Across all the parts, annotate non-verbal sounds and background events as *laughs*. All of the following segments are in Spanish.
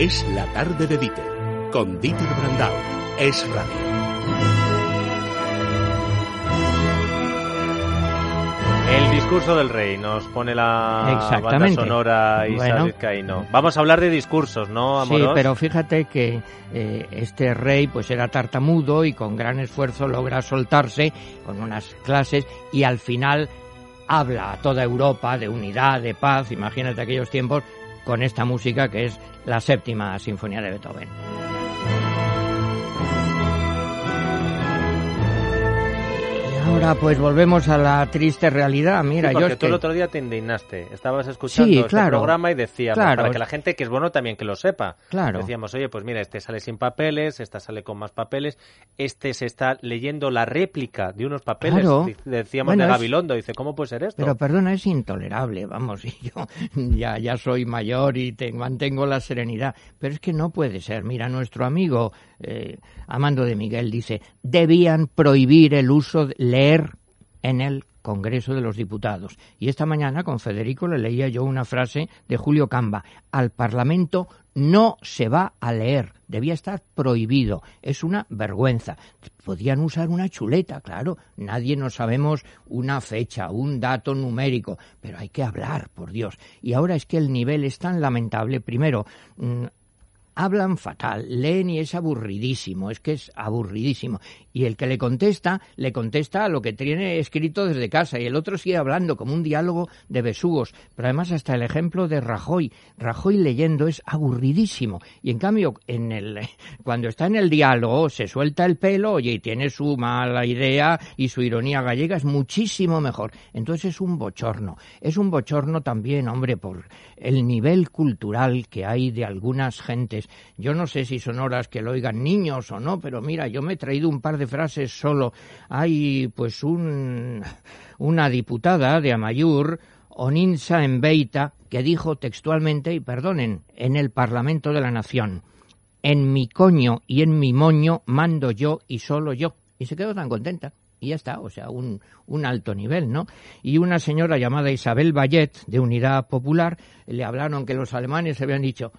Es la tarde de Dieter, con Dieter Brandau. Es radio. El discurso del rey nos pone la banda sonora y bueno. no. Vamos a hablar de discursos, ¿no, Amoros? Sí, pero fíjate que eh, este rey pues era tartamudo y con gran esfuerzo logra soltarse con unas clases y al final habla a toda Europa de unidad, de paz, imagínate aquellos tiempos, con esta música que es la séptima sinfonía de Beethoven. Ahora pues volvemos a la triste realidad. Mira, porque yo tú el otro día te indignaste. Estabas escuchando este programa y decíamos, para que la gente, que es bueno también que lo sepa. Claro. Decíamos, oye, pues mira, este sale sin papeles, esta sale con más papeles, este se está leyendo la réplica de unos papeles. Decíamos de Gabilondo, dice, ¿cómo puede ser esto? Pero perdona, es intolerable, vamos, *laughs* y yo ya, ya soy mayor y te, mantengo la serenidad. Pero es que no puede ser. Mira, nuestro amigo eh, Amando de Miguel dice, debían prohibir el uso de leer en el Congreso de los Diputados. Y esta mañana con Federico le leía yo una frase de Julio Camba. Al Parlamento no se va a leer. Debía estar prohibido. Es una vergüenza. Podían usar una chuleta, claro. Nadie nos sabemos una fecha, un dato numérico. Pero hay que hablar, por Dios. Y ahora es que el nivel es tan lamentable. Primero, mm, hablan fatal, leen y es aburridísimo, es que es aburridísimo. Y el que le contesta, le contesta a lo que tiene escrito desde casa y el otro sigue hablando como un diálogo de besugos. Pero además hasta el ejemplo de Rajoy, Rajoy leyendo es aburridísimo. Y en cambio, en el, *laughs* cuando está en el diálogo se suelta el pelo, oye, y tiene su mala idea y su ironía gallega es muchísimo mejor. Entonces es un bochorno. Es un bochorno también, hombre, por el nivel cultural que hay de algunas gentes yo no sé si son horas que lo oigan niños o no, pero mira, yo me he traído un par de frases solo. Hay pues un, una diputada de Amayur, Oninsa Embeita, que dijo textualmente, y perdonen, en el Parlamento de la Nación, en mi coño y en mi moño mando yo y solo yo. Y se quedó tan contenta y ya está, o sea, un, un, alto nivel, ¿no? Y una señora llamada Isabel Bayet, de Unidad Popular, le hablaron que los alemanes habían dicho,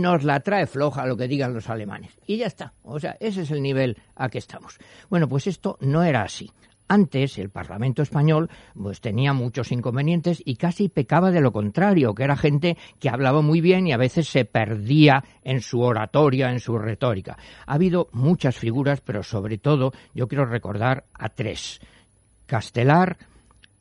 nos la trae floja lo que digan los alemanes. Y ya está. O sea, ese es el nivel a que estamos. Bueno, pues esto no era así. Antes el Parlamento español pues tenía muchos inconvenientes y casi pecaba de lo contrario, que era gente que hablaba muy bien y a veces se perdía en su oratoria, en su retórica. Ha habido muchas figuras, pero sobre todo yo quiero recordar a tres. Castelar,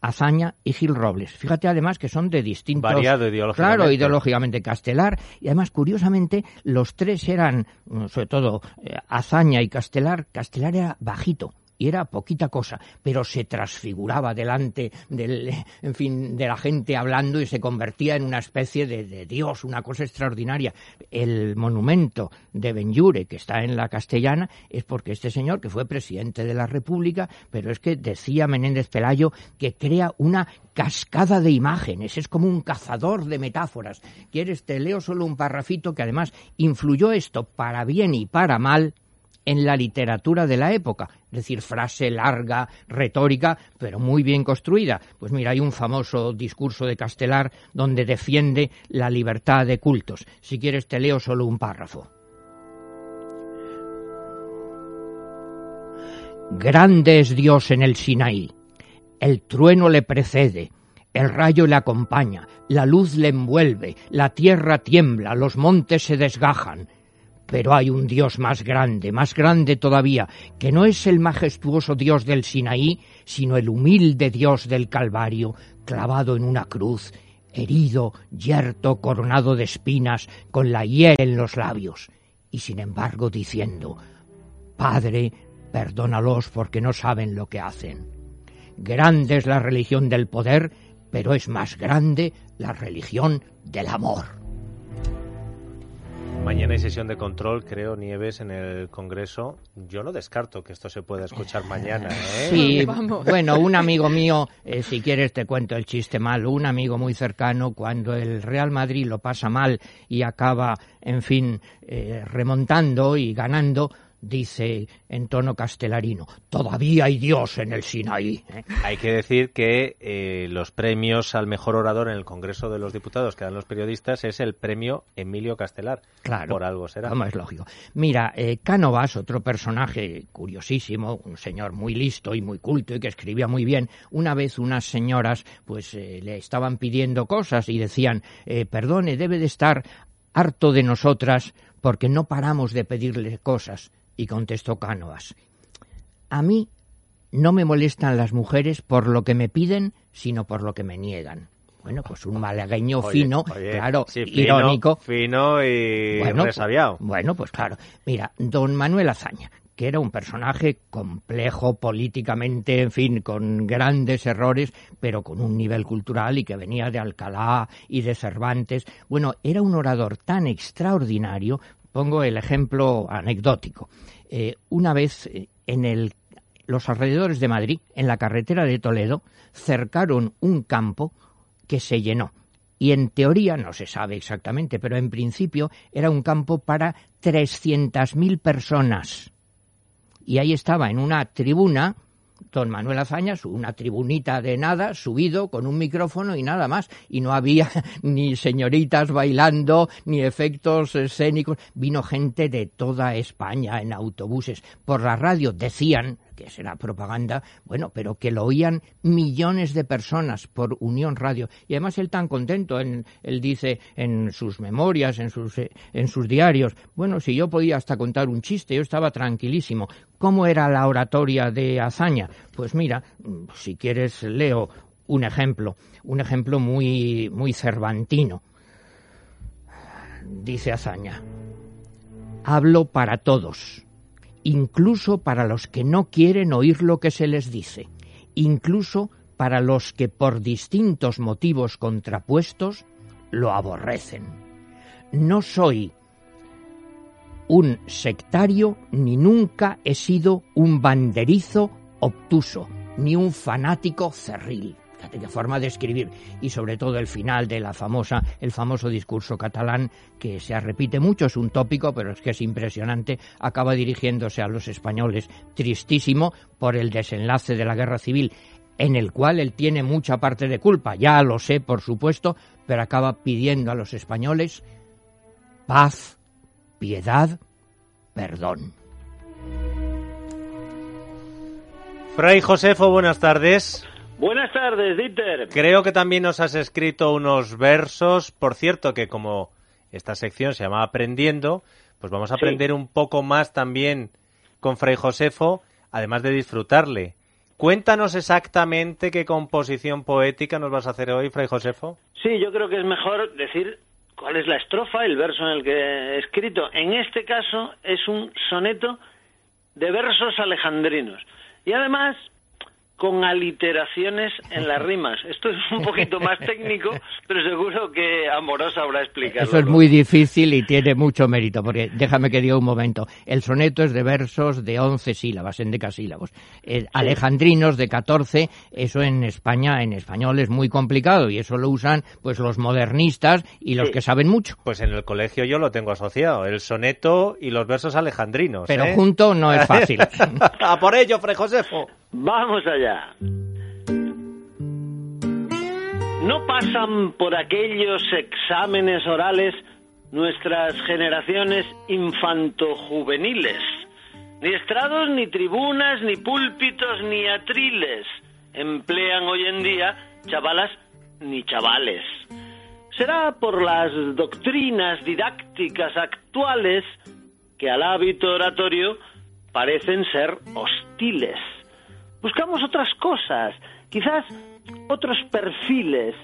Azaña y Gil Robles. Fíjate además que son de distintos... Variado ideológicamente. Claro, ideológicamente Castelar. Y además, curiosamente, los tres eran, mm, sobre todo, eh, Azaña y Castelar. Castelar era bajito y era poquita cosa, pero se transfiguraba delante del, en fin, de la gente hablando y se convertía en una especie de, Dios, una cosa extraordinaria. El monumento de Benjure, que está en la castellana, es porque este señor, que fue presidente de la República, pero es que decía Menéndez Pelayo que crea una cascada de imágenes, es como un cazador de metáforas. ¿Quieres? Te leo solo un parrafito que además influyó esto para bien y para mal en la literatura de la época, es decir, frase larga, retórica, pero muy bien construida. Pues mira, hay un famoso discurso de Castelar donde defiende la libertad de cultos. Si quieres te leo solo un párrafo. Grande es Dios en el Sinaí. El trueno le precede, el rayo le acompaña, la luz le envuelve, la tierra tiembla, los montes se desgajan, pero hay un Dios más grande, más grande todavía, que no es el majestuoso Dios del Sinaí, sino el humilde Dios del Calvario, clavado en una cruz, herido, yerto, coronado de espinas, con la hiel en los labios, y sin embargo diciendo, Padre, perdónalos porque no saben lo que hacen. Grande es la religión del poder, pero es más grande la religión del amor. Mañana hay sesión de control, creo, Nieves, en el Congreso. Yo no descarto que esto se pueda escuchar mañana. ¿eh? Sí, *laughs* bueno, un amigo mío, eh, si quieres te cuento el chiste mal, un amigo muy cercano, cuando el Real Madrid lo pasa mal y acaba, en fin, eh, remontando y ganando, dice en tono castelarino, todavía hay Dios en el Sinaí. ¿eh? Hay que decir que eh, los premios al mejor orador en el Congreso de los Diputados que dan los periodistas es el premio Emilio Castelar. Claro. Por algo será. Vamos, es lógico. Mira, eh, Cánovas, otro personaje curiosísimo, un señor muy listo y muy culto y que escribía muy bien, una vez unas señoras pues eh, le estaban pidiendo cosas y decían, perdone, debe de estar harto de nosotras porque no paramos de pedirle cosas. Y contestó Cánovas, a mí no me molestan las mujeres por lo que me piden, sino por lo que me niegan. Bueno, pues un malagueño fino, claro, irónico. Fino y bueno, resabiado. Bueno, pues claro. Mira, don Manuel Azaña, que era un personaje complejo políticamente, en fin, con grandes errores, pero con un nivel cultural y que venía de Alcalá y de Cervantes. Bueno, era un orador tan extraordinario Pongo el ejemplo anecdótico. Eh, una vez eh, en el, los alrededores de Madrid, en la carretera de Toledo, cercaron un campo que se llenó. Y en teoría, no se sabe exactamente, pero en principio era un campo para 300.000 personas. Y ahí estaba en una tribuna don Manuel Azaña, una tribunita de nada, subido con un micrófono y nada más. Y no había *laughs* ni señoritas bailando, ni efectos escénicos. Vino gente de toda España en autobuses. Por la radio decían que será propaganda, bueno, pero que lo oían millones de personas por Unión Radio. Y además él tan contento, él dice en sus memorias, en sus, en sus diarios, bueno, si yo podía hasta contar un chiste, yo estaba tranquilísimo. ¿Cómo era la oratoria de Azaña? Pues mira, si quieres leo un ejemplo, un ejemplo muy, muy cervantino. Dice Azaña, hablo para todos incluso para los que no quieren oír lo que se les dice, incluso para los que por distintos motivos contrapuestos lo aborrecen. No soy un sectario ni nunca he sido un banderizo obtuso, ni un fanático cerril qué forma de escribir. Y sobre todo el final de la famosa, el famoso discurso catalán, que se repite mucho, es un tópico, pero es que es impresionante, acaba dirigiéndose a los españoles, tristísimo por el desenlace de la guerra civil, en el cual él tiene mucha parte de culpa, ya lo sé, por supuesto, pero acaba pidiendo a los españoles paz, piedad, perdón. Fray Josefo, buenas tardes. Buenas tardes, Dieter. Creo que también nos has escrito unos versos. Por cierto, que como esta sección se llama Aprendiendo, pues vamos a aprender un poco más también con Fray Josefo, además de disfrutarle. Cuéntanos exactamente qué composición poética nos vas a hacer hoy, Fray Josefo. Sí, yo creo que es mejor decir cuál es la estrofa, el verso en el que he escrito. En este caso es un soneto de versos alejandrinos. Y además con aliteraciones en las *laughs* rimas. Esto es un poquito más técnico, pero seguro que Amorosa habrá explicado. Eso es muy difícil y tiene mucho mérito, porque déjame que diga un momento. El soneto es de versos de 11 sílabas, en decasílabos. Alejandrinos de 14, eso en España, en español es muy complicado y eso lo usan pues los modernistas y los que saben mucho. Pues en el colegio yo lo tengo asociado, el soneto y los versos alejandrinos. Pero ¿eh? junto no es fácil. *laughs* A por ello, Fray Josefo. Vamos allá. No pasan por aquellos exámenes orales nuestras generaciones infantojuveniles. Ni estrados, ni tribunas, ni púlpitos, ni atriles emplean hoy en día chavalas ni chavales. Será por las doctrinas didácticas actuales que al hábito oratorio parecen ser hostiles. Buscamos otras cosas, quizás otros perfiles,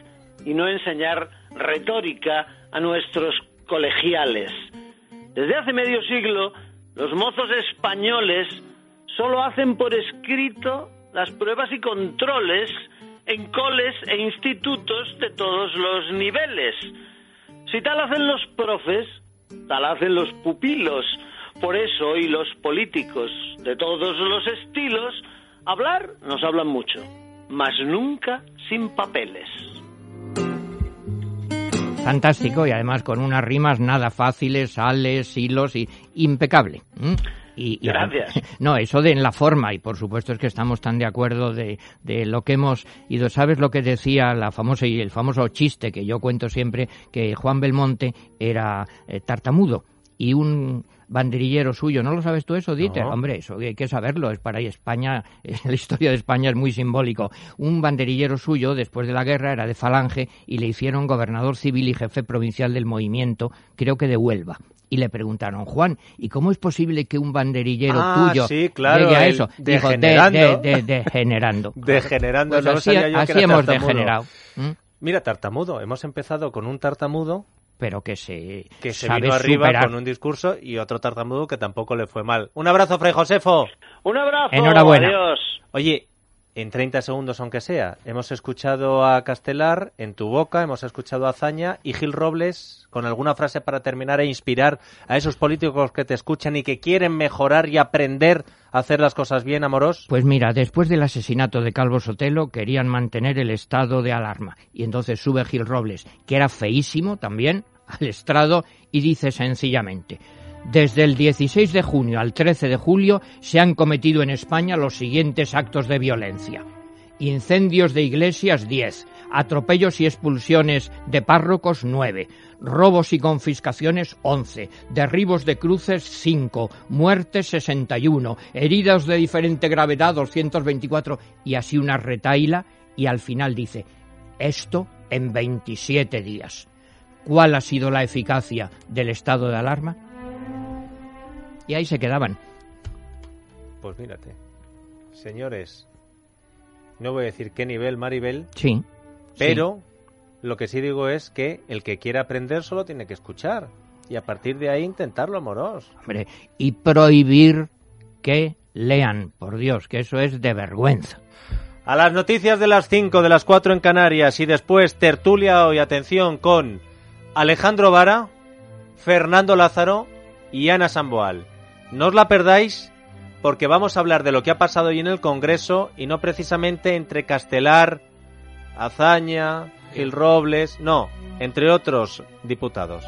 y no enseñar retórica a nuestros colegiales. Desde hace medio siglo, los mozos españoles solo hacen por escrito las pruebas y controles en coles e institutos de todos los niveles. Si tal hacen los profes, tal hacen los pupilos. Por eso hoy los políticos de todos los estilos Hablar nos hablan mucho, mas nunca sin papeles. Fantástico y además con unas rimas nada fáciles, sales, hilos y impecable. Y, y- Gracias. *laughs* No, eso de en la forma, y por supuesto es que estamos tan de acuerdo de, de lo que hemos ido. ¿Sabes lo que decía la famosa y el famoso chiste que yo cuento siempre, que Juan Belmonte era eh, tartamudo y un banderillero suyo, ¿no lo sabes tú eso, Dieter? No. Hombre, eso hay que saberlo, es para España, *laughs* la historia de España es muy simbólico. Un banderillero suyo, después de la guerra, era de Falange y le hicieron gobernador civil y jefe provincial del movimiento, creo que de Huelva. Y le preguntaron, Juan, ¿y cómo es posible que un banderillero Ah, tuyo sí, claro, llegue a eso? Dijo, de, degenerando. de, de- degenerando. *laughs* Degenerando, Pues no así, hemos degenerado. ¿m? Mira, tartamudo. Hemos empezado con un tartamudo Pero que se, que se sabe vino arriba superar. con un discurso y otro tartamudo que tampoco le fue mal. Un abrazo, Fray Josefo. Un abrazo. Enhorabuena. Adiós. Oye, en 30 segundos aunque sea, hemos escuchado a Castelar en tu boca, hemos escuchado a Azaña y Gil Robles con alguna frase para terminar e inspirar a esos políticos que te escuchan y que quieren mejorar y aprender a hacer las cosas bien, Amoros. Pues mira, después del asesinato de Calvo Sotelo querían mantener el estado de alarma. Y entonces sube Gil Robles, que era feísimo también, *laughs* al estrado y dice sencillamente, desde el 16 de junio al 13 de julio se han cometido en España los siguientes actos de violencia. Incendios de iglesias 10, atropellos y expulsiones de párrocos 9, robos y confiscaciones 11, derribos de cruces 5, muertes 61, heridas de diferente gravedad 224 y así una retaila y al final dice, esto en 27 días. ¿Cuál ha sido la eficacia del estado de alarma? Y ahí se quedaban. Pues mírate. Señores, no voy a decir qué nivel, Maribel, Sí. pero lo que sí digo es que el que quiera aprender solo tiene que escuchar. Y a partir de ahí intentarlo, Amoros. Hombre, y prohibir que lean, por Dios, que eso es de vergüenza. A las noticias de las 5, de las 4 en Canarias y después tertulia hoy, atención, con Alejandro Vara, Fernando Lázaro y Ana Samboal. No os la perdáis porque vamos a hablar de lo que ha pasado hoy en el Congreso y no precisamente entre Castelar, Azaña, Gil Robles, no, entre otros diputados.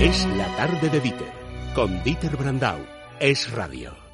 Es la tarde de Dieter, con Dieter Brandau. Es radio.